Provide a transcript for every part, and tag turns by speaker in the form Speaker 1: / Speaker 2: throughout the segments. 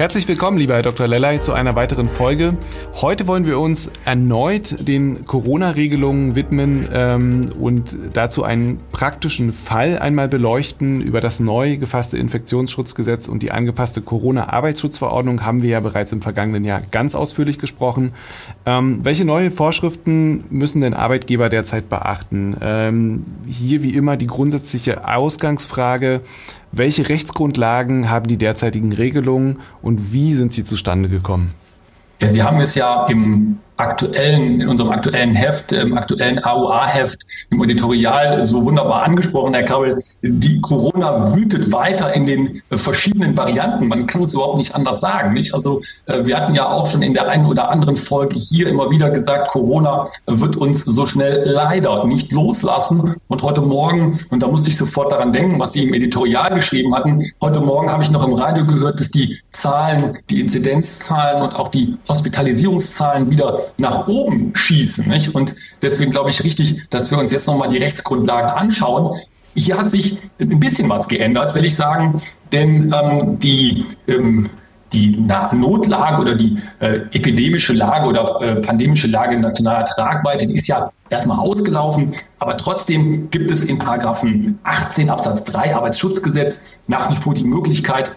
Speaker 1: Herzlich willkommen, lieber Herr Dr. Lellay, zu einer weiteren Folge. Heute wollen wir uns erneut den Corona-Regelungen widmen ähm, und dazu einen praktischen Fall einmal beleuchten. Über das neu gefasste Infektionsschutzgesetz und die angepasste Corona-Arbeitsschutzverordnung haben wir ja bereits im vergangenen Jahr ganz ausführlich gesprochen. Ähm, welche neue Vorschriften müssen denn Arbeitgeber derzeit beachten? Ähm, hier wie immer die grundsätzliche Ausgangsfrage, welche Rechtsgrundlagen haben die derzeitigen Regelungen und wie sind sie zustande gekommen?
Speaker 2: Ja, Sie haben es ja im aktuellen, in unserem aktuellen Heft, im aktuellen AOA-Heft, im Editorial so wunderbar angesprochen, Herr Krabbel. Die Corona wütet weiter in den verschiedenen Varianten. Man kann es überhaupt nicht anders sagen, nicht? Also, äh, wir hatten ja auch schon in der einen oder anderen Folge hier immer wieder gesagt, Corona wird uns so schnell leider nicht loslassen. Und heute Morgen, und da musste ich sofort daran denken, was Sie im Editorial geschrieben hatten, heute Morgen habe ich noch im Radio gehört, dass die Zahlen, die Inzidenzzahlen und auch die Hospitalisierungszahlen wieder nach oben schießen. Nicht? Und deswegen glaube ich richtig, dass wir uns jetzt nochmal die Rechtsgrundlagen anschauen. Hier hat sich ein bisschen was geändert, will ich sagen, denn ähm, die ähm, die Notlage oder die äh, epidemische Lage oder äh, pandemische Lage in nationaler Tragweite, die ist ja erstmal ausgelaufen, aber trotzdem gibt es in Paragraphen 18 Absatz 3 Arbeitsschutzgesetz nach wie vor die Möglichkeit,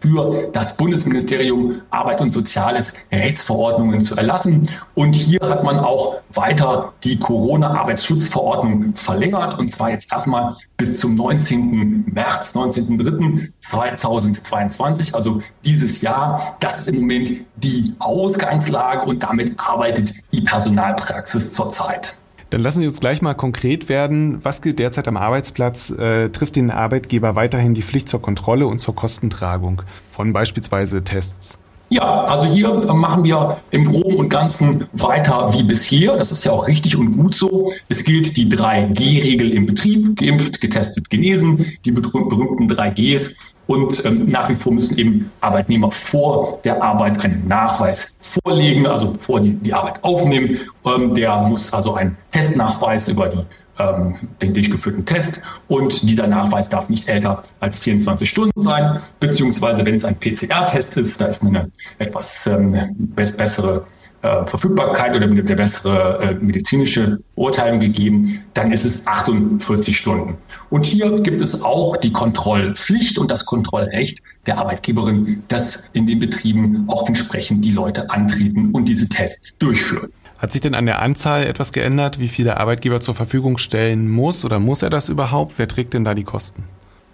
Speaker 2: für das Bundesministerium Arbeit und Soziales Rechtsverordnungen zu erlassen. Und hier hat man auch weiter die Corona-Arbeitsschutzverordnung verlängert und zwar jetzt erstmal bis zum 19. März, 19.03.2022, also dieses Jahr. Das ist im Moment die Ausgangslage und damit arbeitet die Personalpraxis zurzeit.
Speaker 1: Dann lassen Sie uns gleich mal konkret werden. Was gilt derzeit am Arbeitsplatz? Äh, trifft den Arbeitgeber weiterhin die Pflicht zur Kontrolle und zur Kostentragung von beispielsweise Tests?
Speaker 2: Ja, also hier machen wir im Groben und Ganzen weiter wie bisher. Das ist ja auch richtig und gut so. Es gilt die 3G-Regel im Betrieb, geimpft, getestet, genesen, die berühmten 3Gs. Und ähm, nach wie vor müssen eben Arbeitnehmer vor der Arbeit einen Nachweis vorlegen, also vor die, die Arbeit aufnehmen. Ähm, der muss also einen Testnachweis über die ähm, den durchgeführten Test und dieser Nachweis darf nicht älter als 24 Stunden sein, beziehungsweise wenn es ein PCR-Test ist, da ist eine etwas ähm, bessere äh, Verfügbarkeit oder eine bessere äh, medizinische Urteilung gegeben, dann ist es 48 Stunden. Und hier gibt es auch die Kontrollpflicht und das Kontrollrecht der Arbeitgeberin, dass in den Betrieben auch entsprechend die Leute antreten und diese Tests durchführen.
Speaker 1: Hat sich denn an der Anzahl etwas geändert, wie viel der Arbeitgeber zur Verfügung stellen muss oder muss er das überhaupt? Wer trägt denn da die Kosten?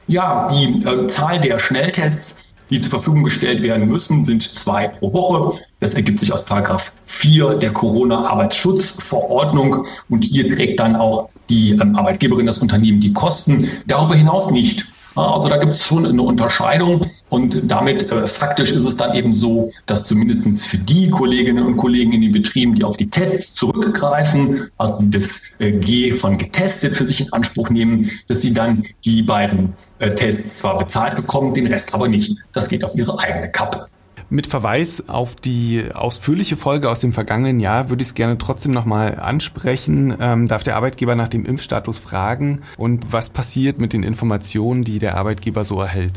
Speaker 2: Ja, die äh, Zahl der Schnelltests, die zur Verfügung gestellt werden müssen, sind zwei pro Woche. Das ergibt sich aus Paragraph 4 der Corona-Arbeitsschutzverordnung und hier trägt dann auch die ähm, Arbeitgeberin, das Unternehmen die Kosten. Darüber hinaus nicht. Also da gibt es schon eine Unterscheidung und damit äh, faktisch ist es dann eben so, dass zumindest für die Kolleginnen und Kollegen in den Betrieben, die auf die Tests zurückgreifen, also das äh, G von getestet für sich in Anspruch nehmen, dass sie dann die beiden äh, Tests zwar bezahlt bekommen, den Rest aber nicht. Das geht auf ihre eigene Kappe.
Speaker 1: Mit Verweis auf die ausführliche Folge aus dem vergangenen Jahr würde ich es gerne trotzdem nochmal ansprechen. Ähm, darf der Arbeitgeber nach dem Impfstatus fragen und was passiert mit den Informationen, die der Arbeitgeber so erhält?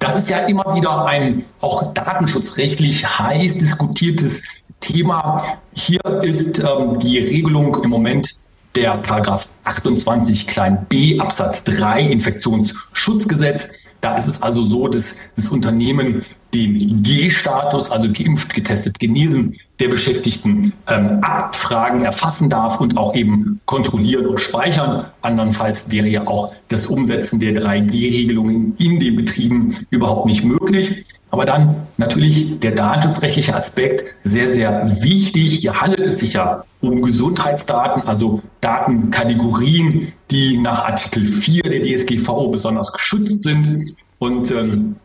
Speaker 2: Das ist ja immer wieder ein auch datenschutzrechtlich heiß diskutiertes Thema. Hier ist ähm, die Regelung im Moment der Paragraph 28 klein b Absatz 3 Infektionsschutzgesetz. Da ist es also so, dass das Unternehmen den G-Status, also geimpft, getestet, genesen der Beschäftigten ähm, abfragen, erfassen darf und auch eben kontrollieren und speichern. Andernfalls wäre ja auch das Umsetzen der 3G-Regelungen in den Betrieben überhaupt nicht möglich. Aber dann natürlich der datenschutzrechtliche Aspekt sehr, sehr wichtig. Hier handelt es sich ja um Gesundheitsdaten, also Datenkategorien, die nach Artikel 4 der DSGVO besonders geschützt sind. Und ähm,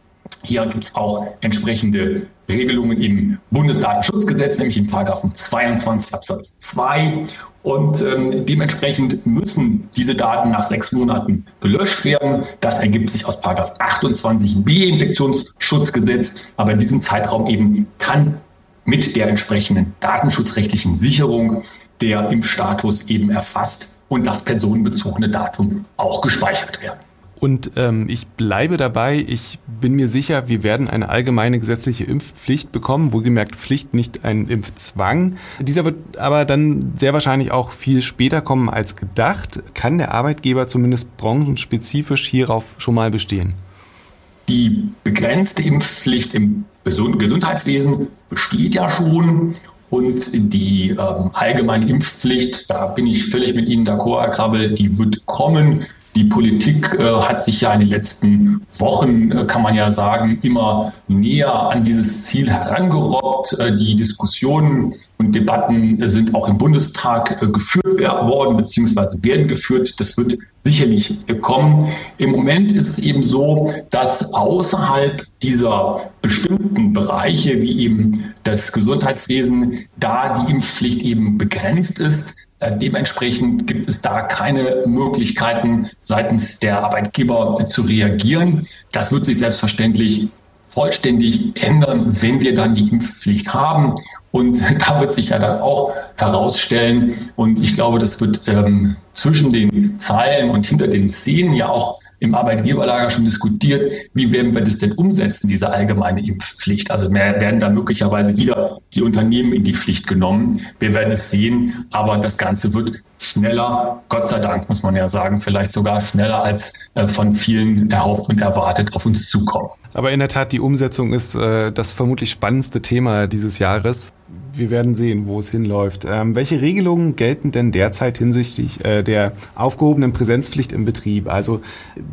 Speaker 2: Hier gibt es auch entsprechende Regelungen im Bundesdatenschutzgesetz, nämlich in Paragraphen 22 Absatz 2. Und ähm, dementsprechend müssen diese Daten nach sechs Monaten gelöscht werden. Das ergibt sich aus Paragraph 28b Infektionsschutzgesetz. Aber in diesem Zeitraum eben kann mit der entsprechenden datenschutzrechtlichen Sicherung der Impfstatus eben erfasst und das personenbezogene Datum auch gespeichert werden.
Speaker 1: Und ähm, ich bleibe dabei, ich bin mir sicher, wir werden eine allgemeine gesetzliche Impfpflicht bekommen, wohlgemerkt Pflicht, nicht ein Impfzwang. Dieser wird aber dann sehr wahrscheinlich auch viel später kommen als gedacht. Kann der Arbeitgeber zumindest branchenspezifisch hierauf schon mal bestehen?
Speaker 2: Die begrenzte Impfpflicht im Gesundheitswesen besteht ja schon. Und die ähm, allgemeine Impfpflicht, da bin ich völlig mit Ihnen d'accord, Herr Krabbel, die wird kommen. Die Politik äh, hat sich ja in den letzten Wochen, äh, kann man ja sagen, immer näher an dieses Ziel herangerobbt. Äh, die Diskussionen und Debatten sind auch im Bundestag äh, geführt worden, beziehungsweise werden geführt. Das wird sicherlich kommen. Im Moment ist es eben so, dass außerhalb dieser bestimmten Bereiche, wie eben das Gesundheitswesen, da die Impfpflicht eben begrenzt ist. Äh, dementsprechend gibt es da keine Möglichkeiten seitens der Arbeitgeber zu reagieren. Das wird sich selbstverständlich vollständig ändern, wenn wir dann die Impfpflicht haben. Und da wird sich ja dann auch herausstellen, und ich glaube, das wird ähm, zwischen den Zeilen und hinter den Szenen ja auch im Arbeitgeberlager schon diskutiert, wie werden wir das denn umsetzen, diese allgemeine Impfpflicht. Also werden da möglicherweise wieder die Unternehmen in die Pflicht genommen. Wir werden es sehen, aber das Ganze wird schneller, Gott sei Dank muss man ja sagen, vielleicht sogar schneller als äh, von vielen erhofft und erwartet auf uns zukommen.
Speaker 1: Aber in der Tat, die Umsetzung ist äh, das vermutlich spannendste Thema dieses Jahres wir werden sehen, wo es hinläuft. Ähm, welche Regelungen gelten denn derzeit hinsichtlich äh, der aufgehobenen Präsenzpflicht im Betrieb? Also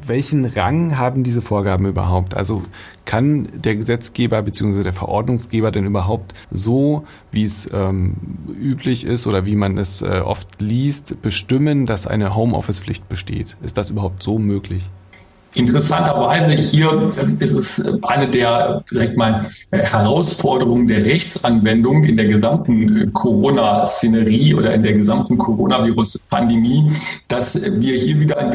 Speaker 1: welchen Rang haben diese Vorgaben überhaupt? Also kann der Gesetzgeber bzw. der Verordnungsgeber denn überhaupt so, wie es ähm, üblich ist oder wie man es äh, oft liest, bestimmen, dass eine Homeoffice-Pflicht besteht? Ist das überhaupt so möglich?
Speaker 2: Interessanterweise hier ist es eine der, sag mal, Herausforderungen der Rechtsanwendung in der gesamten Corona-Szenerie oder in der gesamten Coronavirus-Pandemie, dass wir hier wieder ein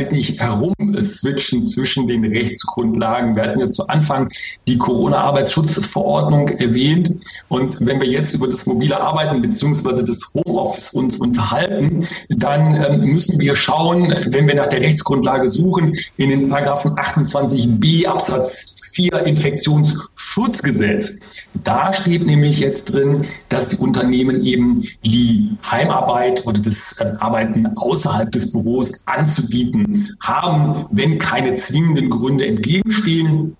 Speaker 2: herumswitchen zwischen den Rechtsgrundlagen. Wir hatten ja zu Anfang die Corona-Arbeitsschutzverordnung erwähnt. Und wenn wir jetzt über das mobile Arbeiten beziehungsweise das Homeoffice uns unterhalten, dann ähm, müssen wir schauen, wenn wir nach der Rechtsgrundlage suchen, in den Paragraphen 28b Absatz 4 Infektionsschutzgesetz. Da steht nämlich jetzt drin, dass die Unternehmen eben die Heimarbeit oder das äh, Arbeiten außerhalb des Büros anzubieten haben, wenn keine zwingenden Gründe entgegenstehen.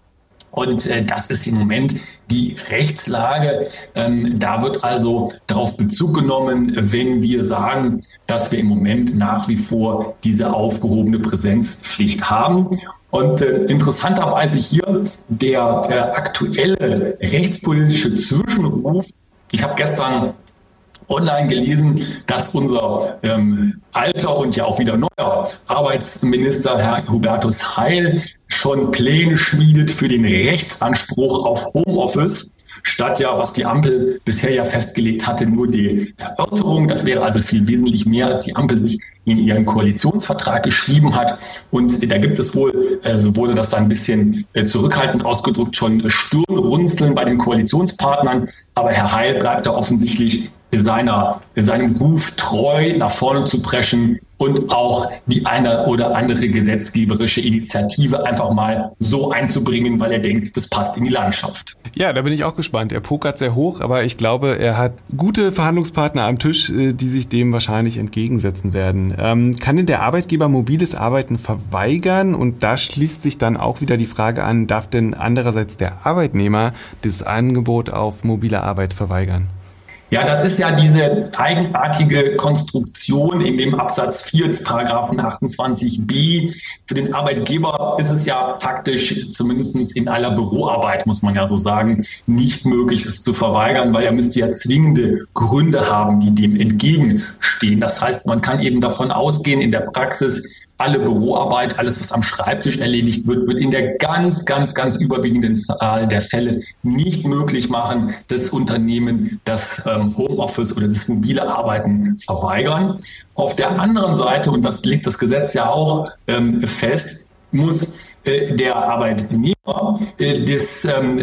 Speaker 2: Und äh, das ist im Moment die Rechtslage. Ähm, da wird also darauf Bezug genommen, wenn wir sagen, dass wir im Moment nach wie vor diese aufgehobene Präsenzpflicht haben. Und äh, interessanterweise hier der äh, aktuelle rechtspolitische Zwischenruf. Ich habe gestern online gelesen, dass unser ähm, alter und ja auch wieder neuer Arbeitsminister, Herr Hubertus Heil, schon Pläne schmiedet für den Rechtsanspruch auf Homeoffice statt ja, was die Ampel bisher ja festgelegt hatte, nur die Erörterung. Das wäre also viel wesentlich mehr, als die Ampel sich in ihren Koalitionsvertrag geschrieben hat. Und da gibt es wohl, äh, so wurde das dann ein bisschen äh, zurückhaltend ausgedrückt, schon Stirnrunzeln bei den Koalitionspartnern. Aber Herr Heil bleibt da offensichtlich seiner, seinem Ruf treu nach vorne zu preschen und auch die eine oder andere gesetzgeberische Initiative einfach mal so einzubringen, weil er denkt, das passt in die Landschaft.
Speaker 1: Ja, da bin ich auch gespannt. Er pokert sehr hoch, aber ich glaube, er hat gute Verhandlungspartner am Tisch, äh, die sich dem wahrscheinlich entgegensetzen werden. Ähm, kann denn der Arbeitgeber mobiles Arbeiten verweigern? Und da schließt sich dann auch wieder die Frage an, darf denn andererseits der Arbeitnehmer das Angebot auf mobile Arbeit verweigern?
Speaker 2: Ja, das ist ja diese eigenartige Konstruktion in dem Absatz 4 des Paragraphen 28b. Für den Arbeitgeber ist es ja faktisch, zumindest in aller Büroarbeit, muss man ja so sagen, nicht möglich, es zu verweigern, weil er müsste ja zwingende Gründe haben, die dem entgegenstehen. Das heißt, man kann eben davon ausgehen in der Praxis, alle Büroarbeit, alles, was am Schreibtisch erledigt wird, wird in der ganz, ganz, ganz überwiegenden Zahl der Fälle nicht möglich machen, das Unternehmen das ähm, Homeoffice oder das mobile Arbeiten verweigern. Auf der anderen Seite, und das legt das Gesetz ja auch ähm, fest, muss äh, der Arbeitnehmer äh, das ähm,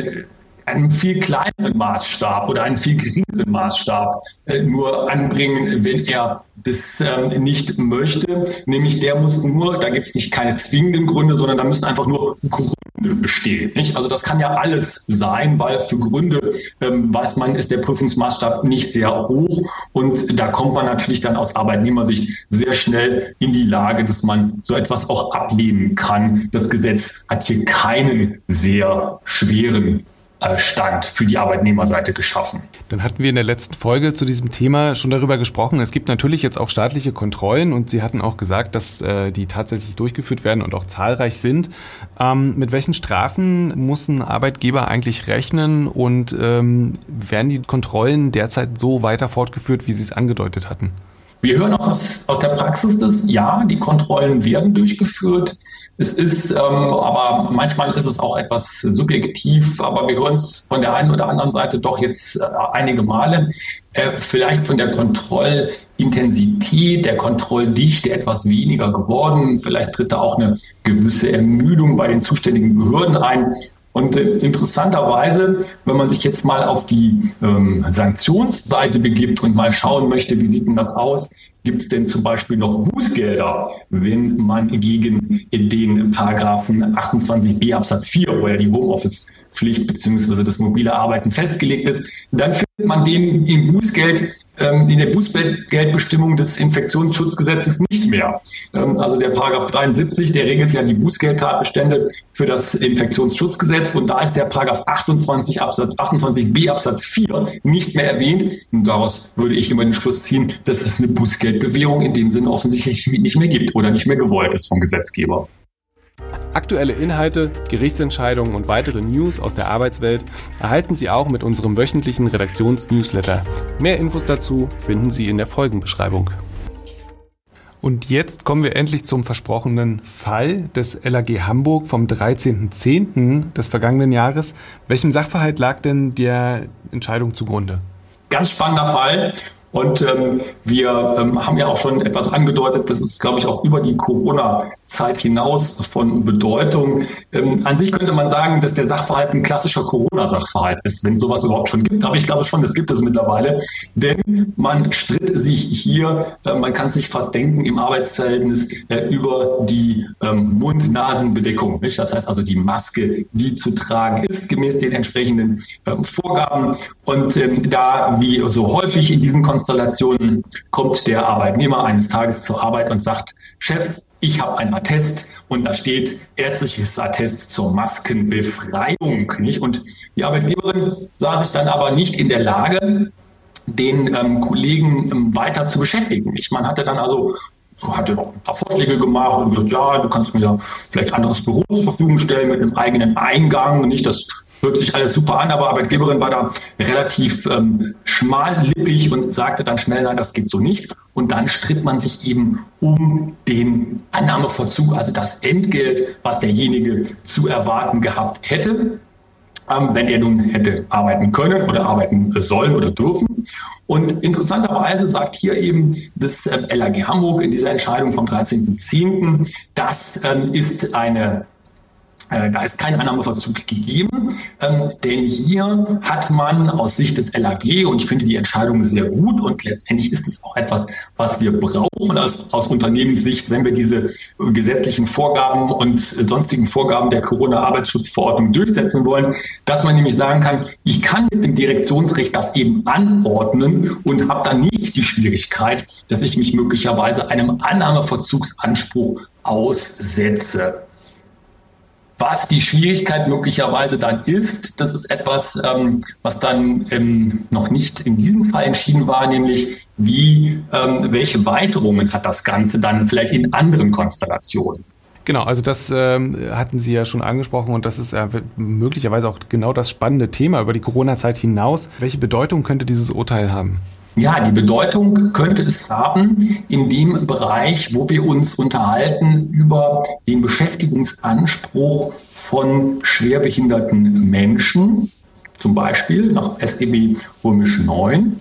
Speaker 2: einen viel kleineren Maßstab oder einen viel geringeren Maßstab äh, nur anbringen, wenn er das ähm, nicht möchte. Nämlich der muss nur, da gibt es nicht keine zwingenden Gründe, sondern da müssen einfach nur Gründe bestehen. Nicht? Also das kann ja alles sein, weil für Gründe ähm, weiß man, ist der Prüfungsmaßstab nicht sehr hoch und da kommt man natürlich dann aus Arbeitnehmersicht sehr schnell in die Lage, dass man so etwas auch ablehnen kann. Das Gesetz hat hier keinen sehr schweren Stand für die Arbeitnehmerseite geschaffen.
Speaker 1: Dann hatten wir in der letzten Folge zu diesem Thema schon darüber gesprochen. Es gibt natürlich jetzt auch staatliche Kontrollen und Sie hatten auch gesagt, dass äh, die tatsächlich durchgeführt werden und auch zahlreich sind. Ähm, mit welchen Strafen muss ein Arbeitgeber eigentlich rechnen und ähm, werden die Kontrollen derzeit so weiter fortgeführt, wie Sie es angedeutet hatten?
Speaker 2: Wir hören aus, aus der Praxis, dass ja, die Kontrollen werden durchgeführt. Es ist, ähm, aber manchmal ist es auch etwas subjektiv, aber wir hören es von der einen oder anderen Seite doch jetzt äh, einige Male. Äh, vielleicht von der Kontrollintensität, der Kontrolldichte etwas weniger geworden. Vielleicht tritt da auch eine gewisse Ermüdung bei den zuständigen Behörden ein. Und äh, interessanterweise, wenn man sich jetzt mal auf die ähm, Sanktionsseite begibt und mal schauen möchte, wie sieht denn das aus, gibt es denn zum Beispiel noch Bußgelder, wenn man gegen den Paragraphen 28b Absatz 4, wo ja die Homeoffice Pflicht beziehungsweise das mobile Arbeiten festgelegt ist, dann findet man den im Bußgeld, ähm, in der Bußgeldbestimmung des Infektionsschutzgesetzes nicht mehr. Ähm, also der Paragraph 73, der regelt ja die Bußgeldtatbestände für das Infektionsschutzgesetz und da ist der Paragraph 28 Absatz 28b Absatz 4 nicht mehr erwähnt. Und daraus würde ich immer den Schluss ziehen, dass es eine Bußgeldbewährung in dem Sinne offensichtlich nicht mehr gibt oder nicht mehr gewollt ist vom Gesetzgeber.
Speaker 1: Aktuelle Inhalte, Gerichtsentscheidungen und weitere News aus der Arbeitswelt erhalten Sie auch mit unserem wöchentlichen Redaktionsnewsletter. Mehr Infos dazu finden Sie in der Folgenbeschreibung. Und jetzt kommen wir endlich zum versprochenen Fall des LAG Hamburg vom 13.10. des vergangenen Jahres. Welchem Sachverhalt lag denn der Entscheidung zugrunde?
Speaker 2: Ganz spannender Fall. Und ähm, wir ähm, haben ja auch schon etwas angedeutet, das ist, glaube ich, auch über die Corona-Zeit hinaus von Bedeutung. Ähm, an sich könnte man sagen, dass der Sachverhalt ein klassischer Corona-Sachverhalt ist, wenn es sowas überhaupt schon gibt. Aber ich glaube schon, das gibt es mittlerweile. Denn man stritt sich hier, äh, man kann sich fast denken, im Arbeitsverhältnis äh, über die ähm, Mund-Nasen-Bedeckung. Das heißt also die Maske, die zu tragen ist, gemäß den entsprechenden äh, Vorgaben. Und ähm, da, wie so häufig in diesen Konzerten, Konstellationen kommt der Arbeitnehmer eines Tages zur Arbeit und sagt, Chef, ich habe ein Attest und da steht ärztliches Attest zur Maskenbefreiung. Nicht? Und die Arbeitgeberin sah sich dann aber nicht in der Lage, den ähm, Kollegen ähm, weiter zu beschäftigen. Nicht? Man hatte dann also hatte noch ein paar Vorschläge gemacht und gesagt, ja, du kannst mir ja vielleicht anderes Büro zur Verfügung stellen mit einem eigenen Eingang. Nicht, das hört sich alles super an, aber Arbeitgeberin war da relativ ähm, schmallippig und sagte dann schnell, nein, das geht so nicht. Und dann stritt man sich eben um den Annahmeverzug, also das Entgelt, was derjenige zu erwarten gehabt hätte, ähm, wenn er nun hätte arbeiten können oder arbeiten sollen oder dürfen. Und interessanterweise sagt hier eben das äh, LAG Hamburg in dieser Entscheidung vom 13.10., das ähm, ist eine da ist kein Annahmeverzug gegeben, ähm, denn hier hat man aus Sicht des LAG, und ich finde die Entscheidung sehr gut und letztendlich ist es auch etwas, was wir brauchen als, aus Unternehmenssicht, wenn wir diese gesetzlichen Vorgaben und sonstigen Vorgaben der Corona-Arbeitsschutzverordnung durchsetzen wollen, dass man nämlich sagen kann, ich kann mit dem Direktionsrecht das eben anordnen und habe dann nicht die Schwierigkeit, dass ich mich möglicherweise einem Annahmeverzugsanspruch aussetze. Was die Schwierigkeit möglicherweise dann ist, das ist etwas, ähm, was dann ähm, noch nicht in diesem Fall entschieden war, nämlich wie, ähm, welche Weiterungen hat das Ganze dann vielleicht in anderen Konstellationen?
Speaker 1: Genau, also das ähm, hatten Sie ja schon angesprochen und das ist äh, möglicherweise auch genau das spannende Thema über die Corona-Zeit hinaus. Welche Bedeutung könnte dieses Urteil haben?
Speaker 2: Ja, die Bedeutung könnte es haben in dem Bereich, wo wir uns unterhalten über den Beschäftigungsanspruch von schwerbehinderten Menschen, zum Beispiel nach SGB römisch 9.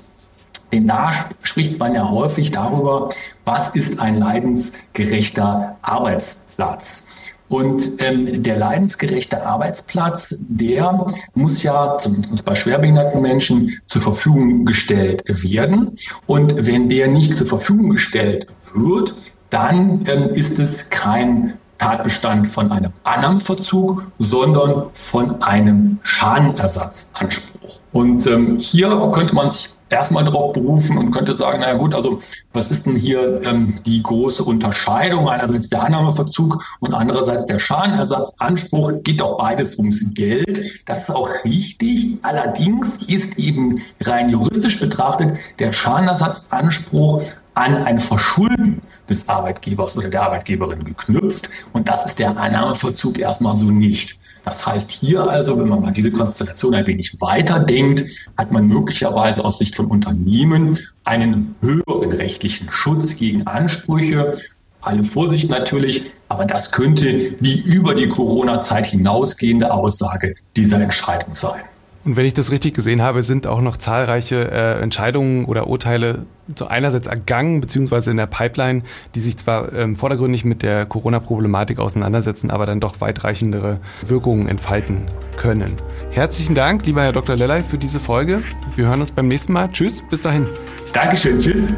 Speaker 2: Denn da spricht man ja häufig darüber, was ist ein leidensgerechter Arbeitsplatz. Und ähm, der leidensgerechte Arbeitsplatz, der muss ja zumindest bei schwerbehinderten Menschen zur Verfügung gestellt werden. Und wenn der nicht zur Verfügung gestellt wird, dann ähm, ist es kein Tatbestand von einem Annahmeverzug, sondern von einem Schadenersatzanspruch. Und ähm, hier könnte man sich erstmal darauf berufen und könnte sagen, naja gut, also was ist denn hier ähm, die große Unterscheidung? Einerseits der Annahmeverzug und andererseits der Schadenersatzanspruch. Geht doch beides ums Geld. Das ist auch richtig. Allerdings ist eben rein juristisch betrachtet der Schadenersatzanspruch an ein Verschulden des Arbeitgebers oder der Arbeitgeberin geknüpft. Und das ist der Einnahmeverzug erstmal so nicht. Das heißt hier also, wenn man mal diese Konstellation ein wenig weiterdenkt, hat man möglicherweise aus Sicht von Unternehmen einen höheren rechtlichen Schutz gegen Ansprüche. Alle Vorsicht natürlich, aber das könnte die über die Corona-Zeit hinausgehende Aussage dieser Entscheidung sein.
Speaker 1: Und wenn ich das richtig gesehen habe, sind auch noch zahlreiche äh, Entscheidungen oder Urteile so einerseits ergangen, beziehungsweise in der Pipeline, die sich zwar ähm, vordergründig mit der Corona-Problematik auseinandersetzen, aber dann doch weitreichendere Wirkungen entfalten können. Herzlichen Dank, lieber Herr Dr. Lellay, für diese Folge. Wir hören uns beim nächsten Mal. Tschüss, bis dahin.
Speaker 2: Dankeschön, tschüss.